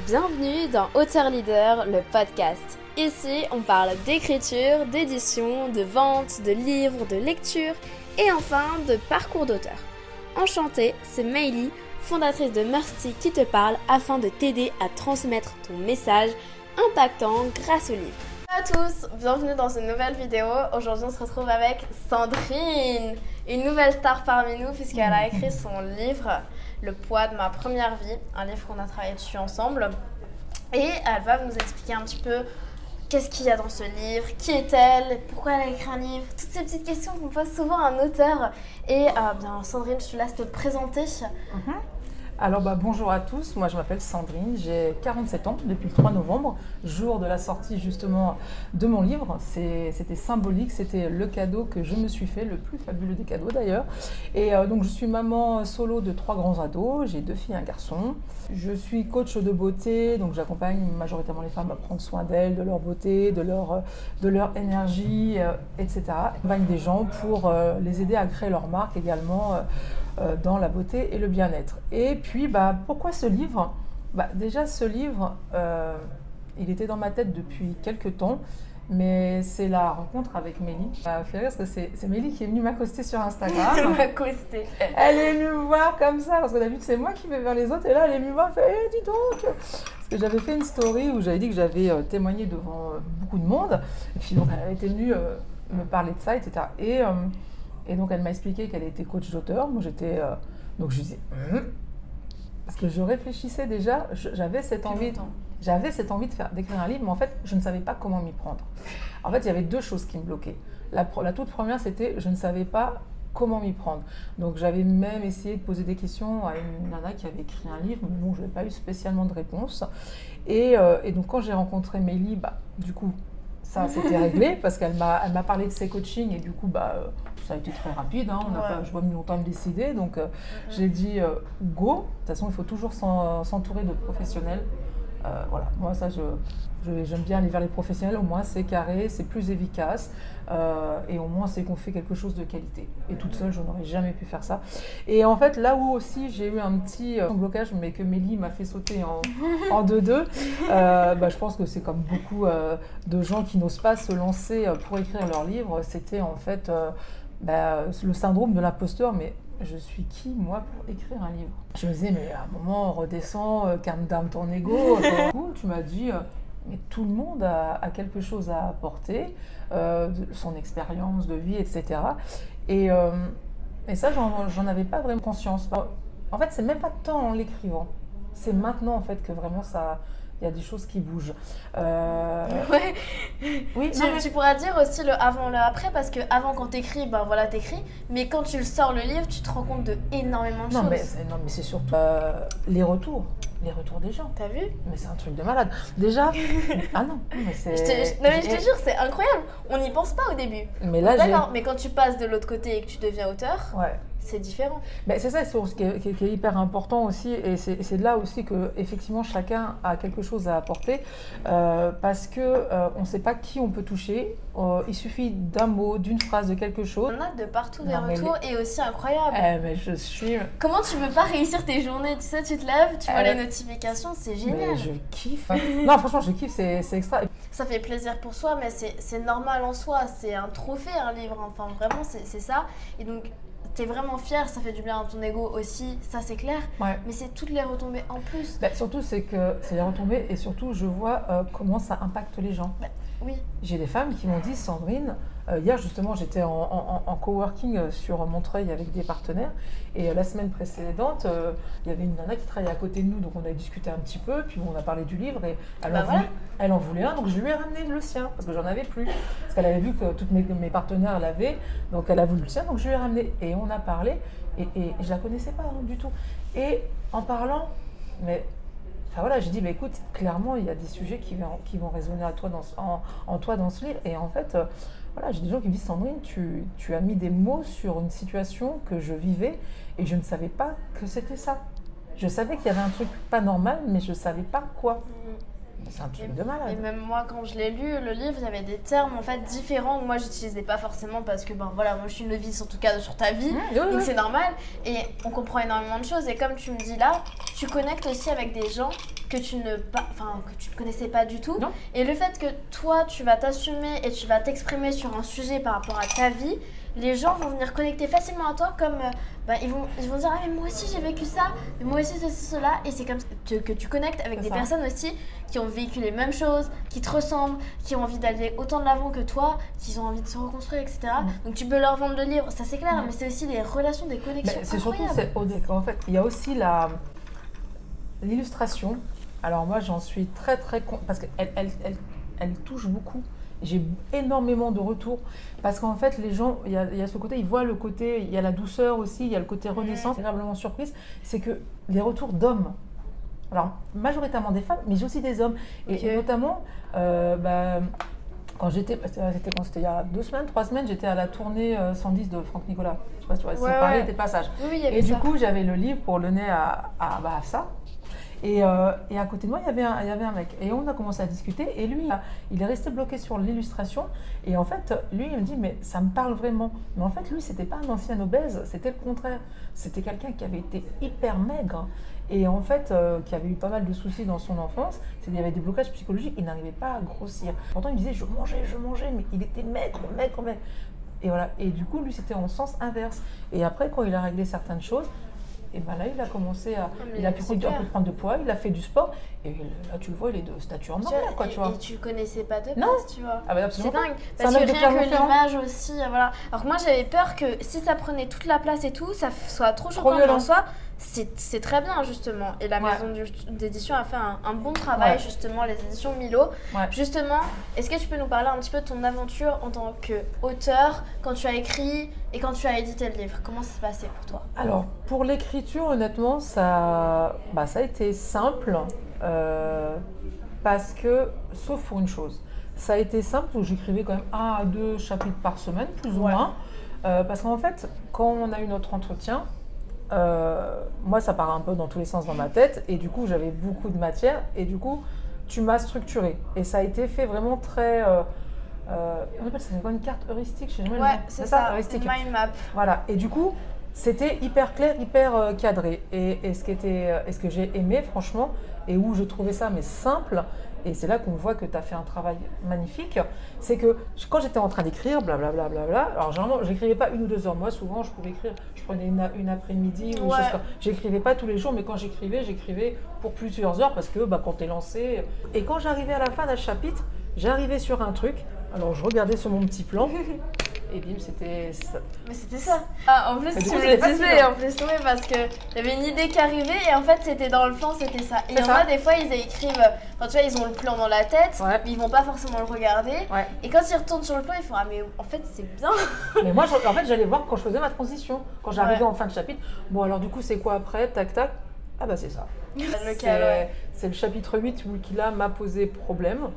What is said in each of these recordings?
Bienvenue dans Auteur Leader, le podcast. Ici, on parle d'écriture, d'édition, de vente, de livres, de lecture et enfin de parcours d'auteur. Enchantée, c'est Meili, fondatrice de Mercy qui te parle afin de t'aider à transmettre ton message impactant grâce au livre. Bonjour à tous, bienvenue dans une nouvelle vidéo. Aujourd'hui, on se retrouve avec Sandrine, une nouvelle star parmi nous puisqu'elle a écrit son livre Le poids de ma première vie, un livre qu'on a travaillé dessus ensemble. Et elle va nous expliquer un petit peu qu'est-ce qu'il y a dans ce livre, qui est-elle, pourquoi elle a écrit un livre, toutes ces petites questions qu'on pose souvent à un auteur. Et euh, bien, Sandrine, je te laisse te présenter. Mhm. Alors bah, bonjour à tous, moi je m'appelle Sandrine, j'ai 47 ans depuis le 3 novembre, jour de la sortie justement de mon livre. C'était symbolique, c'était le cadeau que je me suis fait, le plus fabuleux des cadeaux d'ailleurs. Et euh, donc je suis maman solo de trois grands ados, j'ai deux filles et un garçon. Je suis coach de beauté, donc j'accompagne majoritairement les femmes à prendre soin d'elles, de leur beauté, de leur, de leur énergie, euh, etc. J'accompagne des gens pour euh, les aider à créer leur marque également euh, dans la beauté et le bien-être. Et puis, bah, pourquoi ce livre? Bah, Déjà, ce livre, euh, il était dans ma tête depuis quelques temps. Mais c'est la rencontre avec Mélie. Ça m'a fait rire parce que c'est Mélie qui est venue m'accoster sur Instagram. m'accoster. Elle est venue me voir comme ça, parce que d'habitude c'est moi qui vais vers les autres, et là elle est venue me voir, elle fait Eh, dis donc Parce que j'avais fait une story où j'avais dit que j'avais euh, témoigné devant beaucoup de monde, et puis donc elle était venue me parler de ça, etc. Et et donc elle m'a expliqué qu'elle était coach d'auteur. Moi j'étais. Euh, donc je disais. Hum. Parce que je réfléchissais déjà, j'avais cette envie. J'avais cette envie de faire d'écrire un livre, mais en fait, je ne savais pas comment m'y prendre. En fait, il y avait deux choses qui me bloquaient. La, la toute première, c'était je ne savais pas comment m'y prendre. Donc j'avais même essayé de poser des questions à une nana qui avait écrit un livre, mais bon, je n'ai pas eu spécialement de réponse. Et, euh, et donc quand j'ai rencontré Mélie, bah, du coup, ça s'était réglé parce qu'elle m'a parlé de ses coachings et du coup, bah, ça a été très rapide. Hein, on pas, je vois mis longtemps à me décider. Donc, euh, j'ai dit euh, go. De toute façon, il faut toujours s'entourer de professionnels. Euh, voilà, moi, ça, je, j'aime bien aller vers les professionnels. Au moins, c'est carré, c'est plus efficace. et au moins, c'est qu'on fait quelque chose de qualité. Et toute seule, je n'aurais jamais pu faire ça. Et en fait, là où aussi j'ai eu un petit blocage, mais que Mélie m'a fait sauter en 2-2, bah, je pense que c'est comme beaucoup de gens qui n'osent pas se lancer pour écrire leur livre. C'était en fait bah, le syndrome de l'imposteur, mais je suis qui, moi, pour écrire un livre Je me disais, mais à un moment, redescends, euh, calme down ton ego. cool, tu m'as dit, euh, mais tout le monde a, quelque chose à apporter, euh, son expérience de vie, etc. Et, et ça, j'en avais pas vraiment conscience. En fait, c'est même pas tant en l'écrivant. C'est maintenant, en fait, que vraiment ça, il y a des choses qui bougent. Euh... Ouais. Oui, tu, pourras dire aussi le avant, le après, parce que avant quand t'écris, ben voilà, t'écris, mais quand tu le sors le livre, tu te rends compte de énormément de non, choses. Mais, non, mais c'est surtout euh, les retours. Les retours des gens. T'as vu? Mais c'est un truc de malade. Déjà. ah non, mais c'est. Non, mais je te jure, c'est incroyable. On n'y pense pas au début. Mais là, D'accord, mais quand tu passes de l'autre côté et que tu deviens auteur. Ouais c'est différent. Mais c'est ça ce qui est, qui, est, hyper important aussi, et c'est là aussi que effectivement chacun a quelque chose à apporter, euh, parce que euh, on ne sait pas qui on peut toucher. Euh, il suffit d'un mot, d'une phrase, de quelque chose. On a de partout des retours et aussi incroyable. Eh, mais je suis. Comment tu peux pas réussir tes journées? Tu sais, tu te lèves, tu vois les notifications, c'est génial. Mais je kiffe. non, franchement, je kiffe, c'est extra. Ça fait plaisir pour soi, mais c'est normal en soi. C'est un trophée, un livre. Enfin, vraiment, c'est ça. Et donc t'es vraiment fier, ça fait du bien à ton ego aussi, ça c'est clair. Mais c'est toutes les retombées en plus. Bah, surtout, c'est que c'est les retombées et surtout, je vois euh, comment ça impacte les gens. Bah, oui. J'ai des femmes qui m'ont dit, Sandrine, euh, hier justement, j'étais en, coworking euh, sur Montreuil avec des partenaires et la semaine précédente, il y avait une nana qui travaillait à côté de nous, donc on a discuté un petit peu, puis on a parlé du livre et elle, bah, en, voulait, elle en voulait un, donc je lui ai ramené le sien parce que j'en avais plus. Parce qu'elle avait vu que tous mes, mes, partenaires l'avaient, donc elle a voulu le sien, donc je lui ai ramené. Et on a parlé et, et, je la connaissais pas hein, du tout. Et en parlant, mais Enfin voilà, j'ai dit, bah, écoute, clairement, il y a des sujets qui vont, qui vont résonner à toi dans, en, toi dans ce livre. Et en fait, euh, voilà, j'ai des gens qui me disent, Sandrine, tu, tu, as mis des mots sur une situation que je vivais et je ne savais pas que c'était ça. Je savais qu'il y avait un truc pas normal, mais je ne savais pas quoi. Mm. C'est un truc de malade. Et même moi, quand je l'ai lu, le livre, il y avait des termes en fait différents que moi j'utilisais pas forcément parce que ben voilà, moi je suis une novice en tout cas sur ta vie, mmh, donc c'est normal. Et on comprend énormément de choses. Et comme tu me dis là, tu connectes aussi avec des gens que tu ne pas, enfin que tu ne connaissais pas du tout. Non. Et le fait que toi tu vas t'assumer et tu vas t'exprimer sur un sujet par rapport à ta vie, les gens vont venir connecter facilement à toi comme euh, bah, ils vont ils vont dire ah mais moi aussi j'ai vécu ça, mais moi aussi ceci cela et c'est comme ça que, tu connectes avec des ça. personnes aussi qui ont vécu les mêmes choses, qui te ressemblent, qui ont envie d'aller autant de l'avant que toi, qui ont envie de se reconstruire, etc. Mm. Donc tu peux leur vendre le livre, ça c'est clair, Mm. mais c'est aussi des relations, des connexions c'est surtout, en fait, il y a aussi la l'illustration. Alors moi, j'en suis très très con parce qu'elle elle, elle, elle touche beaucoup. J'ai énormément de retours parce qu'en fait, les gens, il y, a, il y a ce côté, ils voient le côté, il y a la douceur aussi, il y a le côté renaissance. Agréablement surprise, c'est que les retours d'hommes. Alors majoritairement des femmes, mais j'ai aussi des hommes et, notamment. euh, bah, quand j'étais, c'était quand c'était il y a deux semaines, trois semaines, j'étais à la tournée euh, 110 de Franck Nicolas. Je sais pas si tu vois, Ouais, ouais. des passages. Oui, oui, il y avait Et du coup, j'avais le livre pour le nez à, à, bah, à ça. Et, euh, et à côté de moi, il y, avait un, il mec. Et on a commencé à discuter. Et lui, il est resté bloqué sur l'illustration. Et en fait, lui, il me dit, mais ça me parle vraiment. Mais en fait, lui, c'était pas un ancien obèse, c'était le contraire. C'était quelqu'un qui avait été hyper maigre. Et en fait, euh, qui avait eu pas mal de soucis dans son enfance. Qu'il y avait des blocages psychologiques. Il n'arrivait pas à grossir. Pourtant, il disait, je mangeais, je mangeais. Mais il était maigre, maigre, maigre. Et voilà. Et du coup, lui, c'était en sens inverse. Et après, quand il a réglé certaines choses, et ben là, il a commencé à. mais il a pu prendre de poids, il a fait du sport. Et là, tu le vois, il est de stature Tu normale, quoi, tu vois. et tu connaissais pas de Non. base, tu vois. Ah bah C'est dingue, parce que rien que l'image aussi, euh, voilà. Alors que moi j'avais peur que si ça prenait toute la place et tout, ça soit trop choquant en soi. C'est très bien justement. Et la Ouais. maison d'édition a fait un, un bon travail Ouais. justement, les éditions Milo. Ouais. Justement, est-ce que tu peux nous parler un petit peu de ton aventure en tant qu'auteur, quand tu as écrit et quand tu as édité le livre? Comment ça s'est passé pour toi? Alors, pour l'écriture, honnêtement, ça, bah, ça a été simple. Euh, parce que, sauf pour une chose, ça a été simple où j'écrivais quand même un à deux chapitres par semaine, plus ou Ouais. moins. Euh, parce qu'en fait, quand on a eu notre entretien, euh, moi, ça part un peu dans tous les sens dans ma tête. Et du coup, j'avais beaucoup de matière. Et du coup, tu m'as structuré. Et ça a été fait vraiment très. on appelle ça une carte heuristique le nom. Ouais, c'est ça, heuristique. mind map. Voilà, et du coup, c'était hyper clair, hyper euh, cadré. Et, et ce, qui était, euh, et ce que j'ai aimé, franchement, et où je trouvais ça mais simple, et c'est là qu'on voit que tu as fait un travail magnifique, c'est que quand j'étais en train d'écrire, blablabla, bla, alors généralement, j'écrivais pas une ou deux heures. Moi, souvent, je pouvais écrire, je prenais une, une après-midi ou une Ouais. chose comme J'écrivais pas tous les jours, mais quand j'écrivais, j'écrivais pour plusieurs heures parce que bah, quand tu es lancé. Et quand j'arrivais à la fin d'un chapitre, j'arrivais sur un truc. Alors, je regardais sur mon petit plan. Et bim, c'était ça. Mais c'était ça. Ah, en plus, tu coup, me le disais, en plus, oui, parce que y avait une idée qui arrivait et en fait, c'était dans le plan, c'était ça. Et il y en a des fois, ils écrivent, enfin, tu vois, ils ont le plan dans la tête, Ouais. mais ils vont pas forcément le regarder. Ouais. Et quand ils retournent sur le plan, ils font Ah, mais en fait, c'est bien. Mais moi, en fait, j'allais voir quand je faisais ma transition. Quand j'arrivais Ouais. en fin de chapitre, bon, alors du coup, c'est quoi après? Tac, tac. Ah, bah, c'est ça. Lequel, C'est ouais. c'est le chapitre 8 où qui là m'a posé problème.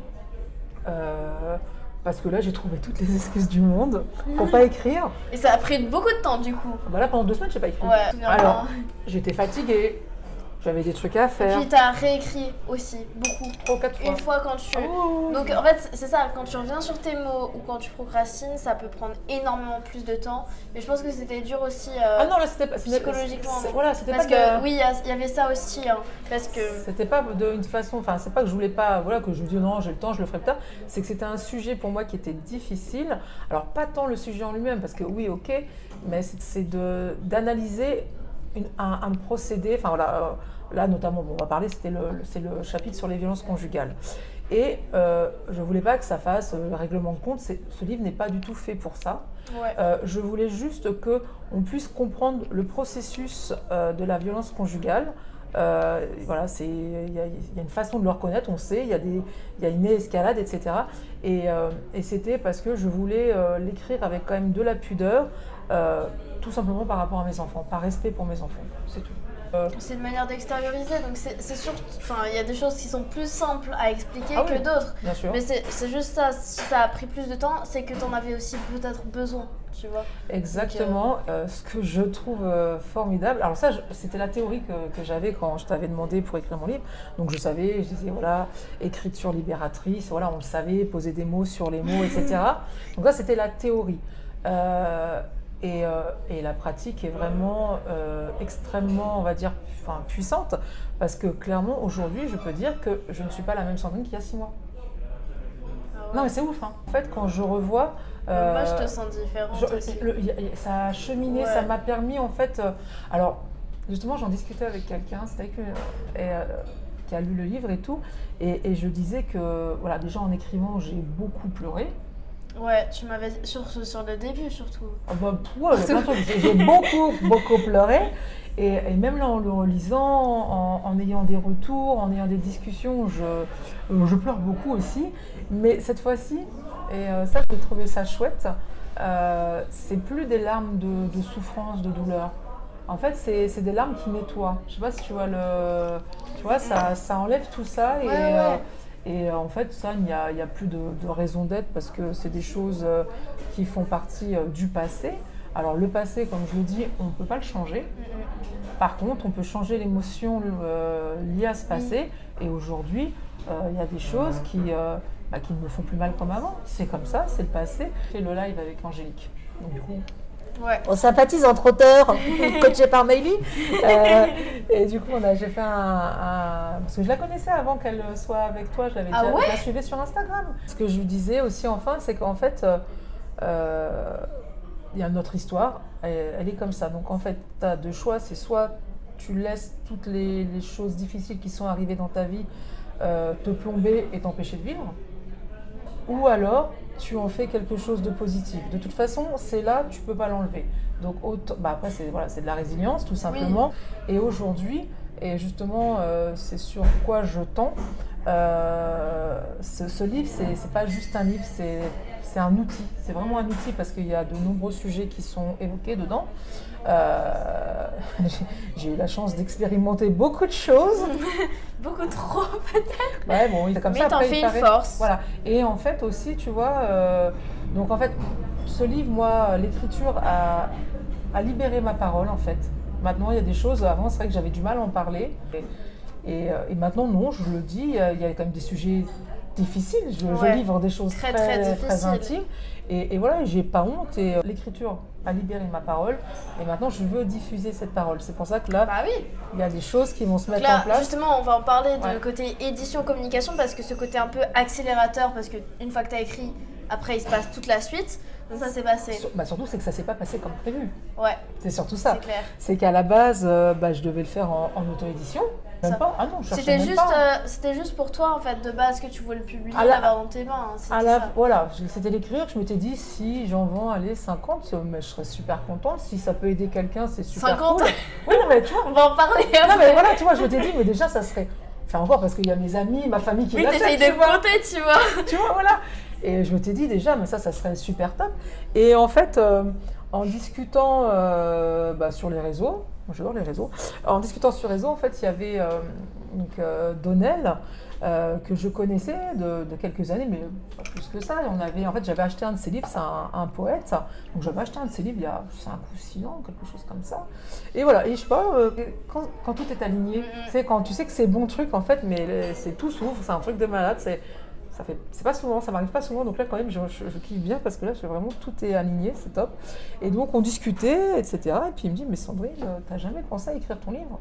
Euh, parce que là, j'ai trouvé toutes les excuses du monde pour pas écrire. Et ça a pris beaucoup de temps, du coup. Bah là, pendant deux semaines, j'ai pas écrit. Ouais. Alors, j'étais fatiguée. J'avais des trucs à Et faire. puis, t'as réécrit aussi, beaucoup. Trois, quatre fois. Une fois quand tu. Oh. Donc en fait c'est ça, quand tu reviens sur tes mots ou quand tu procrastines, ça peut prendre énormément plus de temps. Mais je pense que c'était dur aussi euh, Ah non, là, c'était pas. psychologiquement. Voilà, c'était parce pas que de- oui, il y avait ça aussi. hein, parce que C'était pas de une façon, enfin c'est pas que je voulais pas, voilà, que je me dis non j'ai le temps, je le ferai plus tard. C'est que c'était un sujet pour moi qui était difficile. Alors pas tant le sujet en lui-même, parce que oui ok, mais c'est- c'est de d'analyser une- un, un procédé. Enfin voilà, euh, là notamment, bon, on va parler, c'était le, c'est le chapitre sur les violences conjugales. Et euh, je voulais pas que ça fasse euh, règlement de compte. c'est- Ce livre n'est pas du tout fait pour ça. ouais. Euh, je voulais juste que on puisse comprendre le processus euh, de la violence conjugale. Euh, voilà, c'est il y, a- il y a une façon de le reconnaître, on sait, il y a des il y a une escalade, etc. Et, et c'était parce que je voulais l'écrire avec quand même de la pudeur, tout simplement par rapport à mes enfants, par respect pour mes enfants, c'est tout. Euh, C'est une manière d'extérioriser, donc c'est sûr, enfin il y a des choses qui sont plus simples à expliquer Ah que oui. d'autres. Mais c'est juste ça, si ça a pris plus de temps, c'est que t'en avais aussi peut-être besoin, tu vois. Exactement. Euh, ce que je trouve euh, formidable. Alors ça, c'était la théorie que, que j'avais quand je t'avais demandé pour écrire mon livre. Donc je savais, je disais voilà, écriture libératrice. Voilà, on le savait, poser des mots sur les mots, etc. Donc ça, c'était la théorie. Euh, Et, euh, et la pratique est vraiment euh, extrêmement, on va dire, enfin, puissante. Parce que clairement, aujourd'hui, je peux dire que je ne suis pas la même Sandrine qu'il y a six mois. Non, mais c'est ouf. hein. En fait, quand je revois. euh, Moi, je te sens différente je- aussi. le- y a- y a- ça a cheminé, Ouais. ça m'a permis en fait. euh, alors, justement, j'en discutais avec quelqu'un, c'était avec, euh, et, euh, qui a lu le livre et tout, et, et je disais que, voilà, déjà en écrivant, j'ai beaucoup pleuré. Ouais, tu m'avais sur, sur le début surtout. Ah bah, ouais, j'ai beaucoup, beaucoup pleuré. Et, et même là, en le relisant, en, en ayant des retours, en ayant des discussions, je, euh, je pleure beaucoup aussi. Mais cette fois-ci, et euh, ça, j'ai trouvé ça chouette, euh, c'est plus des larmes de, de souffrance, de douleur. En fait, c'est c'est des larmes qui nettoient. Je sais pas si tu vois le. Tu vois, ça, ça enlève tout ça. Et, Ouais, ouais. euh, et euh, en fait, ça, il n'y a, il y a plus de, de raison d'être parce que c'est des choses euh, qui font partie euh, du passé. Alors, le passé, comme je le dis, on ne peut pas le changer. Par contre, on peut changer l'émotion euh, liée à ce passé. Et aujourd'hui, euh, il y a des choses qui, euh, bah, qui ne me font plus mal comme avant. C'est comme ça, c'est le passé. J'ai fait le live avec Angélique. Donc, du coup, Ouais. On sympathise entre auteurs, coachés par Maïli. euh, et du coup, on a, j'ai fait un, un- Parce que je la connaissais avant qu'elle soit avec toi, je l'avais Ah déjà ouais je la suivais sur Instagram. Ce que je lui disais aussi, enfin, c'est qu'en fait, euh, euh, il y a notre histoire, elle, elle est comme ça. Donc en fait, tu as deux choix c'est soit tu laisses toutes les, les choses difficiles qui sont arrivées dans ta vie euh, te plomber et t'empêcher de vivre, ou alors tu en fais quelque chose de positif. De toute façon, c'est là, tu peux pas l'enlever. Donc autant, bah après c'est voilà, de la résilience tout simplement. Et aujourd'hui, et justement, euh, c'est sur quoi je tends. euh, ce, ce livre, c'est pas juste un livre, c'est c'est un outil. C'est vraiment un outil parce qu'il y a de nombreux sujets qui sont évoqués dedans. Euh, j'ai- eu la chance d'expérimenter beaucoup de choses. Beaucoup trop. Ouais, bon, il- comme Mais ça, t'en fais une force. Voilà. Et en fait aussi, tu vois, euh, donc en fait, ce livre, moi, l'écriture a, a libéré ma parole, en fait. Maintenant, il y a des choses, avant, c'est vrai que j'avais du mal à en parler. Et, et, euh, et maintenant, non, je le dis, il y a quand même des sujets difficiles. Je, je livre des choses Très, très, très très, difficiles. intimes. Et, et voilà, j'ai pas honte. Et euh, l'écriture a libéré ma parole. Et maintenant, je veux diffuser cette parole. C'est pour ça que là, Bah oui. il y a des choses qui vont se mettre en place. justement, on va en parler de Ouais. côté édition communication parce que ce côté un peu accélérateur, parce que une fois que tu as écrit, après il se passe toute la suite. Donc ça s'est passé. Bah, surtout, c'est que ça s'est pas passé comme prévu. Ouais, C'est surtout ça. c'est clair. C'est qu'à la base, euh, bah, je devais le faire en, en auto-édition. Même Ça- pas. Ah non, je C'était juste, euh, c'était juste pour toi en fait de base que tu voulais le publier, l'avoir dans tes mains. hein, À la- ça. voilà, je- c'était l'écrire. Je m'étais dit, si j'en vends allez, 50, euh, mais je serais super contente. Si ça peut aider quelqu'un, c'est super 50 cool. Oui, non, mais tu vois, On va en parler non, après. mais voilà, tu vois, je m'étais dit, mais déjà, ça serait. Enfin, encore parce qu'il y a mes amis, ma famille qui Oui, t'essayes de compter, tu vois. tu vois, voilà. Et je m'étais dit déjà, mais ça, ça serait super top. Et en fait, euh, en discutant euh, bah, sur les réseaux, j'adore les réseaux, en discutant sur les réseaux, en fait, il y avait euh, donc, euh, Donnell, euh, que je connaissais de, de quelques années, mais pas plus que ça. On avait, en fait, j'avais acheté un de ses livres, c'est un, un poète, donc j'avais acheté un de ses livres il y a 5 ou 6 ans, quelque chose comme ça. Et voilà, et je sais pas, euh, quand, quand tout est aligné, tu sais, quand tu sais que c'est bon truc, en fait, mais c'est tout s'ouvre, c'est un truc de malade, c'est ça fait c'est pas souvent ça m'arrive pas souvent donc là quand même je, je- je kiffe bien parce que là je vraiment tout est aligné c'est top et donc on discutait etc et puis il me dit mais Sandrine euh, t'as jamais pensé à écrire ton livre?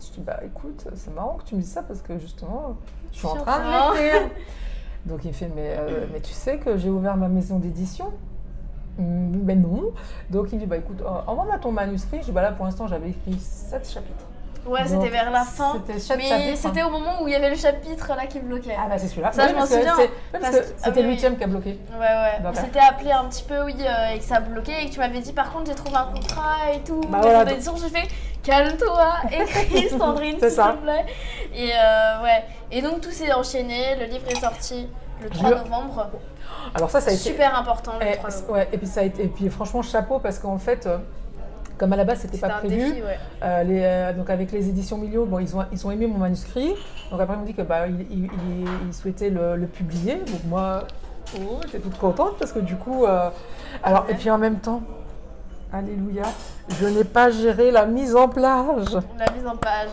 Je dis bah écoute c'est marrant que tu me dises ça parce que justement je suis en train de l'écrire donc il me fait mais, euh, mais tu sais que j'ai ouvert ma maison d'édition? Mais non. Donc il me dit, bah écoute, euh, envoie-moi ton manuscrit. Je dis, bah là pour l'instant j'avais écrit 7 chapitres. Ouais, Donc, c'était vers la fin. C'était chapitre. c'était au moment où il y avait le chapitre là qui bloquait. Ah bah c'est celui-là. Ça, je m'en souviens, ah c'était le oui. huitième qui a bloqué. Ouais, ouais. D'accord. On s'était appelé un petit peu, oui, euh, et que ça bloquait, et que tu m'avais dit par contre j'ai trouvé un contrat et tout. Bah voilà, d'édition, j'ai fait calme-toi, écris Sandrine, s'il te plaît. Et euh, ouais. Et donc tout s'est enchaîné, le livre est sorti le 3 Je- novembre. Alors ça, ça a été. Super important le Eh, 3 novembre. ouais, et puis ça a été, et puis franchement chapeau parce qu'en fait, euh, comme à la base c'était pas prévu, défi, ouais. euh, les, euh, donc avec les éditions Milio, bon ils ont ils ont aimé mon manuscrit, donc après ils m'ont dit que bah ils, ils- ils- ils souhaitaient le, le publier, donc moi oh, j'étais toute contente parce que du coup, euh, alors et puis en même temps, alléluia, je n'ai pas géré la mise en plage. La mise en page.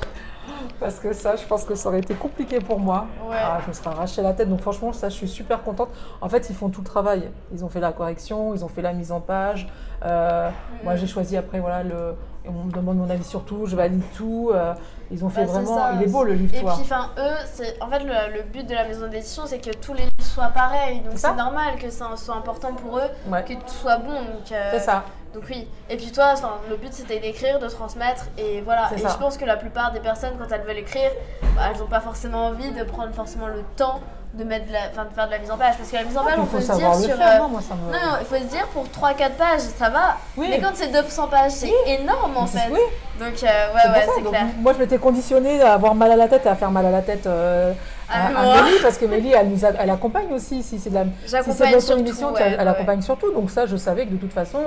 Parce que ça, je pense que ça aurait été compliqué pour moi. Ouais. Ah, je me serais arraché la tête. Donc franchement, ça, je suis super contente. En fait, ils font tout le travail. Ils ont fait la correction, ils ont fait la mise en page. Euh, Moi, j'ai choisi après, voilà, le... on me demande mon avis sur tout, je valide tout. Euh, ils ont fait Bah, vraiment... ça. Il est beau le livre, Et toi. puis, enfin, eux, en fait le, le but de la maison d'édition, c'est que tous les livres soient pareils. Donc C'est normal que ça soit important pour eux, Ouais, que tout soit bon. Donc, euh, c'est ça. Donc oui. Et puis toi, le but c'était d'écrire, de transmettre, et voilà. Et ça. je pense que la plupart des personnes, quand elles veulent écrire, bah, elles n'ont pas forcément envie de prendre forcément le temps de mettre, de la, de faire de la mise en page, parce que la mise en page, Ah, on peut se dire sur. faire, euh, non Moi, ça me... non, non, il faut se dire pour 3-4 pages, ça va. Oui. Mais quand c'est 200 pages, c'est énorme en fait. oui. Donc, euh, ouais, pour ouais, c'est Donc, clair. Moi, je m'étais conditionnée à avoir mal à la tête et à faire mal à la tête euh, à, À à moi. Mélie, parce que Mélie, elle, nous a- elle accompagne aussi. Si c'est de la, si tu- ouais, elle ouais. accompagne surtout. Donc ça, je savais que de toute façon,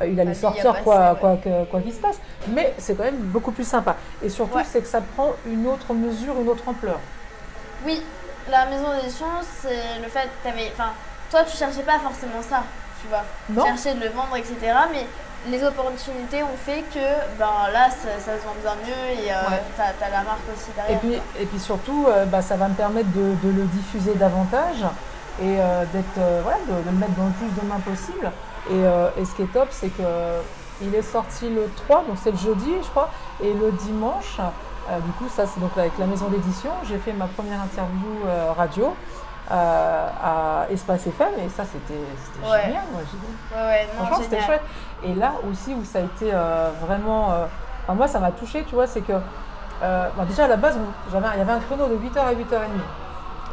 euh, il allait à sortir quoi quoi quoi qu'il se passe. Mais c'est quand même beaucoup plus sympa. Et surtout, Ouais. c'est que ça prend une autre mesure, une autre ampleur. Oui, la maison d'édition, c'est le fait que t'avais. Enfin, toi, tu cherchais pas forcément ça, tu vois. Non Tu cherchais de le vendre, etc. Mais les opportunités ont fait que, ben là, ça, ça se vend bien mieux et euh, Ouais. t'as t'as la marque aussi Et derrière. puis, et puis surtout, euh, bah, ça va me permettre de, de le diffuser davantage et euh, d'être, euh, voilà, de, de le mettre dans le plus de mains possible. Et, et ce qui est top, c'est que il est sorti le 3, donc c'est le jeudi, je crois, et le dimanche. du coup, ça, c'est donc avec la maison d'édition. J'ai fait ma première interview radio à Espace FM, et ça, c'était Ouais. génial. Moi, j'ai- Ouais, ouais, non, Franchement, c'était chouette. Et là aussi où ça a été euh, vraiment. euh, enfin, moi, ça m'a touché, tu vois, c'est que. euh, bon, déjà à la base, il y avait un chrono de 8h à 8h30.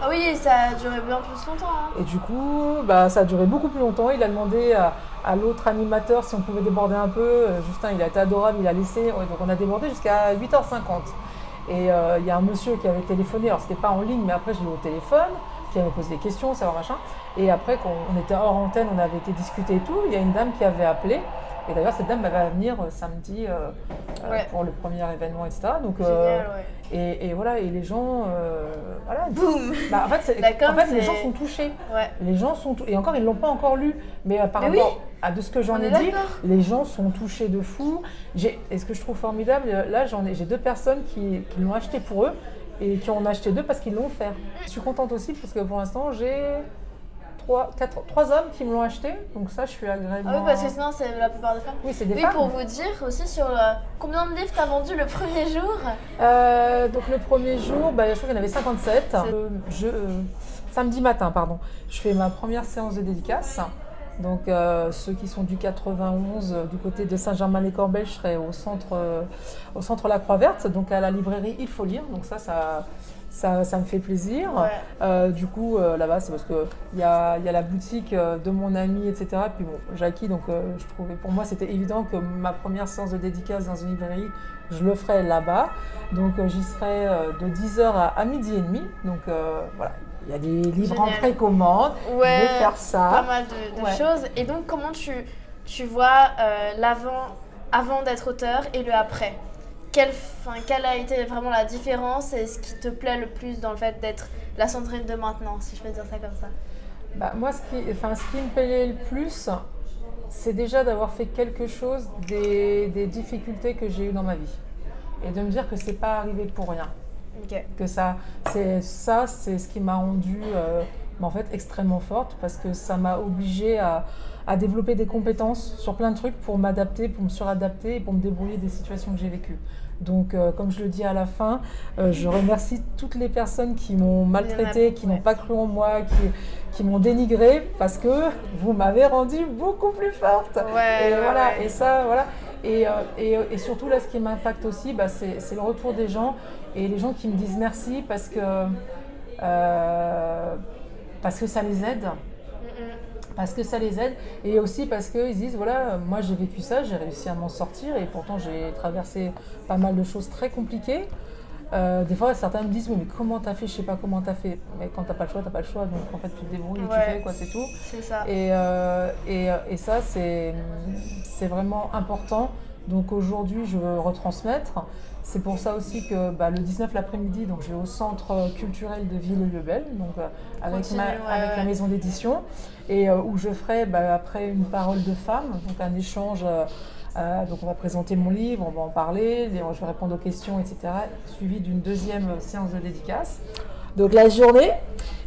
Ah oui, ça a duré bien plus longtemps. hein. Et du coup, bah, ça a duré beaucoup plus longtemps. Il a demandé à, à l'autre animateur si on pouvait déborder un peu. Euh, Justin, il a été adorable, il a laissé. Donc on a débordé jusqu'à 8h50. Et euh, il y a un monsieur qui avait téléphoné, alors c'était pas en ligne, mais après je l'ai eu au téléphone, qui avait posé des questions, savoir machin. Et après, quand on était hors antenne, on avait été discuter et tout, il y a une dame qui avait appelé. Et d'ailleurs, cette dame elle va venir euh, samedi euh, euh, Ouais. pour le premier événement, etc. Donc, euh, ouais. et, et voilà, et les gens. euh, voilà, Boum bah, en fait, en les gens sont touchés. Ouais. Les gens sont et encore ils l'ont pas encore lu, mais par Mais rapport à de ce que j'en ai dit, les gens sont touchés de fou. Et ce que je trouve formidable, là j'en ai j'ai deux personnes qui, qui l'ont acheté pour eux et qui en ont acheté deux parce qu'ils l'ont offert. Je suis contente aussi parce que pour l'instant j'ai trois, quatre, trois hommes qui me l'ont acheté, donc ça je suis agréablement. Ah oui, parce que sinon, c'est la plupart des femmes. Oui, c'est des Oui, femmes. pour vous dire aussi sur euh, combien de livres t'as vendu le premier jour Euh, donc le premier jour, bah, je crois qu'il y en avait 57. C'est- Euh, je, euh, samedi matin, pardon. Je fais ma première séance de dédicace. Donc euh, ceux qui sont du 91, euh, du côté de Saint-Germain-les-Corbeilles, je serai au centre, euh, au centre La Croix-Verte, donc à la librairie Il faut lire. Donc ça, ça, ça, ça me fait plaisir. Ouais. Euh, du coup, là-bas, c'est parce qu'il y a, y a la boutique de mon ami, etc. Puis bon, Jackie, donc je trouvais, pour moi, c'était évident que ma première séance de dédicace dans une librairie, je le ferais là-bas. Donc j'y serai de 10h à, à midi et demi. Donc voilà, il y a des livres en précommande. Je Ouais. vais faire pas ça. mal de, de Ouais. choses. Et donc, comment tu, tu vois euh, l'avant avant d'être auteur et le après? Quelle, fin, quelle a été vraiment la différence et ce qui te plaît le plus dans le fait d'être la Sandrine de maintenant, si je peux dire ça comme ça? Bah, moi, ce qui, enfin, ce qui me payait le plus, c'est déjà d'avoir fait quelque chose des, des difficultés que j'ai eues dans ma vie. Et de me dire que c'est pas arrivé pour rien. Que ça, c'est ça, c'est ce qui m'a rendue euh, en fait extrêmement forte parce que ça m'a obligée à, à développer des compétences sur plein de trucs pour m'adapter, pour me suradapter et pour me débrouiller des situations que j'ai vécues. Donc, euh, comme je le dis à la fin, euh, je remercie toutes les personnes qui m'ont maltraité, qui n'ont pas cru en moi, qui, qui m'ont dénigré parce que vous m'avez rendue beaucoup plus forte. Ouais, Et ouais, voilà, ouais. et ça, voilà. Et, euh, et, et surtout, là, ce qui m'impacte aussi, bah, c'est le retour des gens et les gens qui me disent merci parce que, euh, parce que ça les aide. Parce que ça les aide et aussi parce qu'ils disent voilà, moi j'ai vécu ça, j'ai réussi à m'en sortir et pourtant j'ai traversé pas mal de choses très compliquées. Euh, des fois, certains me disent oui, mais comment t'as fait? Je sais pas comment t'as fait. Mais quand t'as pas le choix, t'as pas le choix. Donc en fait, tu te débrouilles et Ouais. tu fais quoi, c'est tout. C'est ça. Et, euh, et, et ça, c'est vraiment important Donc aujourd'hui, je veux retransmettre. C'est pour ça aussi que bah, le 19 l'après-midi, donc je vais au centre culturel de Ville-le-Bel, donc euh, avec, Continue, ma- ouais, avec ouais. la maison d'édition, et euh, où je ferai bah, après une parole de femme, donc un échange. euh, euh, donc on va présenter mon livre, on va en parler, je vais répondre aux questions, etc. Suivi d'une deuxième séance de dédicace. Donc la journée.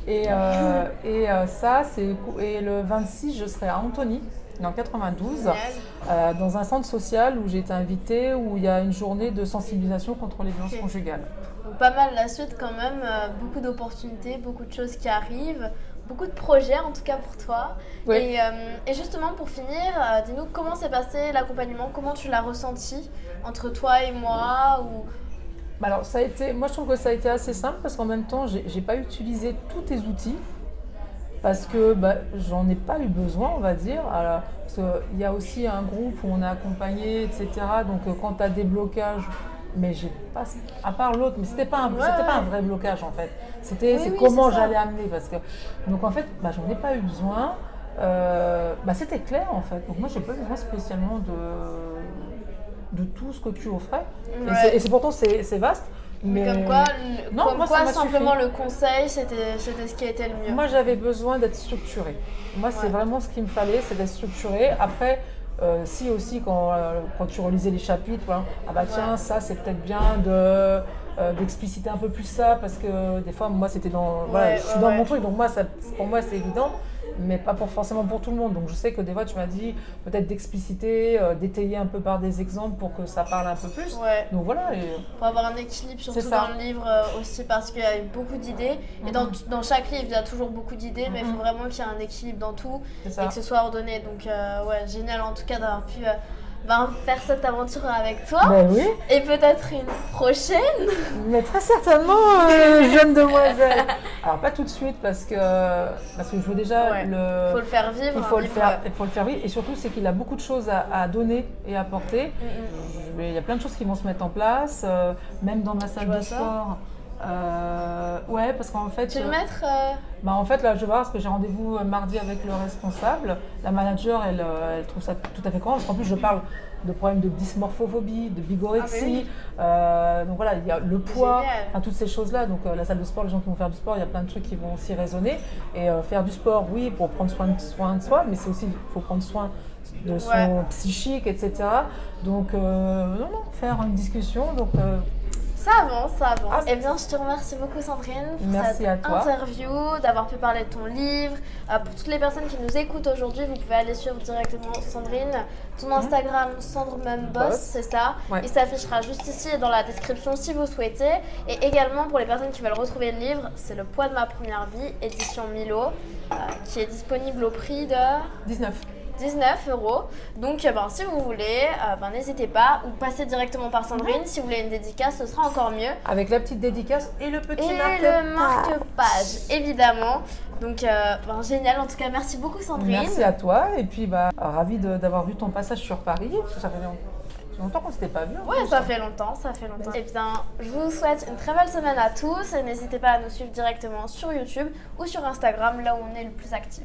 Et, euh, et euh, ça, c'est et le 26, je serai à Antony, le 92, Génial. euh, dans un centre social où j'ai été invitée, où il y a une journée de sensibilisation contre les violences conjugales. Donc pas mal la suite quand même, euh, beaucoup d'opportunités, beaucoup de choses qui arrivent, beaucoup de projets en tout cas pour toi. Oui. Et, euh, et justement pour finir, dis-nous comment s'est passé l'accompagnement, comment tu l'as ressenti entre toi et moi ou... Bah Alors, ça a été, moi je trouve que ça a été assez simple parce qu'en même temps, j'ai pas utilisé tous tes outils parce que bah, j'en ai pas eu besoin, on va dire. Alors, parce qu'il y a aussi un groupe où on a accompagné, etc. Donc, euh, quand tu as des blocages, mais j'ai pas, à part l'autre, mais c'était pas, un- Ouais, c'était pas un vrai blocage en fait. C'était Oui, c'est oui, comment c'est j'allais amener parce que donc en fait, bah, j'en ai pas eu besoin. Euh, bah, c'était clair en fait. Donc moi, j'ai pas besoin spécialement de de tout ce que tu offrais. Et Ouais. c'est- Et c'est pourtant c'est c'est vaste. Mais Comme quoi, le- Non, comme moi, ça quoi simplement suffi. le conseil, c'était ce qui était le mieux. Moi, j'avais besoin d'être structurée. Moi, c'est vraiment ce qu'il me fallait, c'est d'être structurée. Après, euh, si aussi, quand, euh, quand tu relisais les chapitres, voilà, ah bah tiens, Ouais. ça, c'est peut-être bien de euh, d'expliciter un peu plus ça, parce que des fois, moi, c'était dans. voilà, Ouais, je suis dans mon truc, donc moi, ça, pour moi, c'est évident. Mais pas pour, forcément pour tout le monde. Donc je sais que des fois tu m'as dit peut-être d'expliciter, euh, d'étayer un peu par des exemples pour que ça parle un peu plus. Ouais, Donc voilà. et- pour avoir un équilibre, surtout dans le livre euh, aussi, parce qu'il y a eu beaucoup d'idées. Et dans, Mhm. dans chaque livre, il y a toujours beaucoup d'idées, mais il faut Mhm. vraiment qu'il y ait un équilibre dans tout. et que ce soit ordonné. Donc, euh, ouais, génial en tout cas d'avoir pu euh, ben, faire cette aventure avec toi. Ben oui. Et peut-être une prochaine. Mais très certainement, euh, jeune demoiselle. Alors pas tout de suite parce que parce que je veux déjà Ouais. le. faut le faire vivre. il faut le livre, faire, il faut le faire vivre et surtout c'est qu'il a beaucoup de choses à, à donner et à apporter. Mm, mm. Il y a plein de choses qui vont se mettre en place, euh, même dans ma salle de ça. Euh, ouais, parce qu'en fait, Tu veux euh, le mettre euh, bah, en fait là, je vais voir parce que j'ai rendez-vous euh, mardi avec le responsable. La manager, elle, elle trouve ça tout à fait courant parce qu'en plus je parle de problèmes de dysmorphophobie, de bigorexie. Ah, oui. Euh, donc voilà, il y a le poids, enfin, toutes ces choses-là. Donc la salle de sport, les gens qui vont faire du sport, il y a plein de trucs qui vont aussi résonner. Et faire du sport, oui, pour prendre soin de, soin de soi, mais c'est aussi, il faut prendre soin de son Ouais. psychique, etc. Donc non, non, faire une discussion. Donc Ça avance, ça avance. Ah, eh bien, je te remercie beaucoup, Sandrine, pour Merci cette à toi. interview, d'avoir pu parler de ton livre. Euh, pour toutes les personnes qui nous écoutent aujourd'hui, vous pouvez aller suivre directement Sandrine. Ton Instagram, Sandremumboss, Mmh. C'est ça. Ouais. Il s'affichera juste ici et dans la description si vous souhaitez. Et également, pour les personnes qui veulent retrouver le livre, c'est Le poids de ma première vie, édition Milo, euh, qui est disponible au prix de 19. 19 euros. Donc, euh, ben, si vous voulez, euh, ben, n'hésitez pas ou passez directement par Sandrine. Si vous voulez une dédicace, ce sera encore mieux. Avec la petite dédicace et le petit Et marque-page. le marque-page, évidemment. Donc, euh, ben, génial. En tout cas, merci beaucoup, Sandrine. Merci à toi et puis bah ravi d'avoir vu ton passage sur Paris. Ça fait long- ça fait longtemps qu'on s'était pas vu. Ouais, plus. ça fait longtemps, ça fait longtemps. Et bien, je vous souhaite une très belle semaine à tous et n'hésitez pas à nous suivre directement sur YouTube ou sur Instagram, là où on est le plus actif.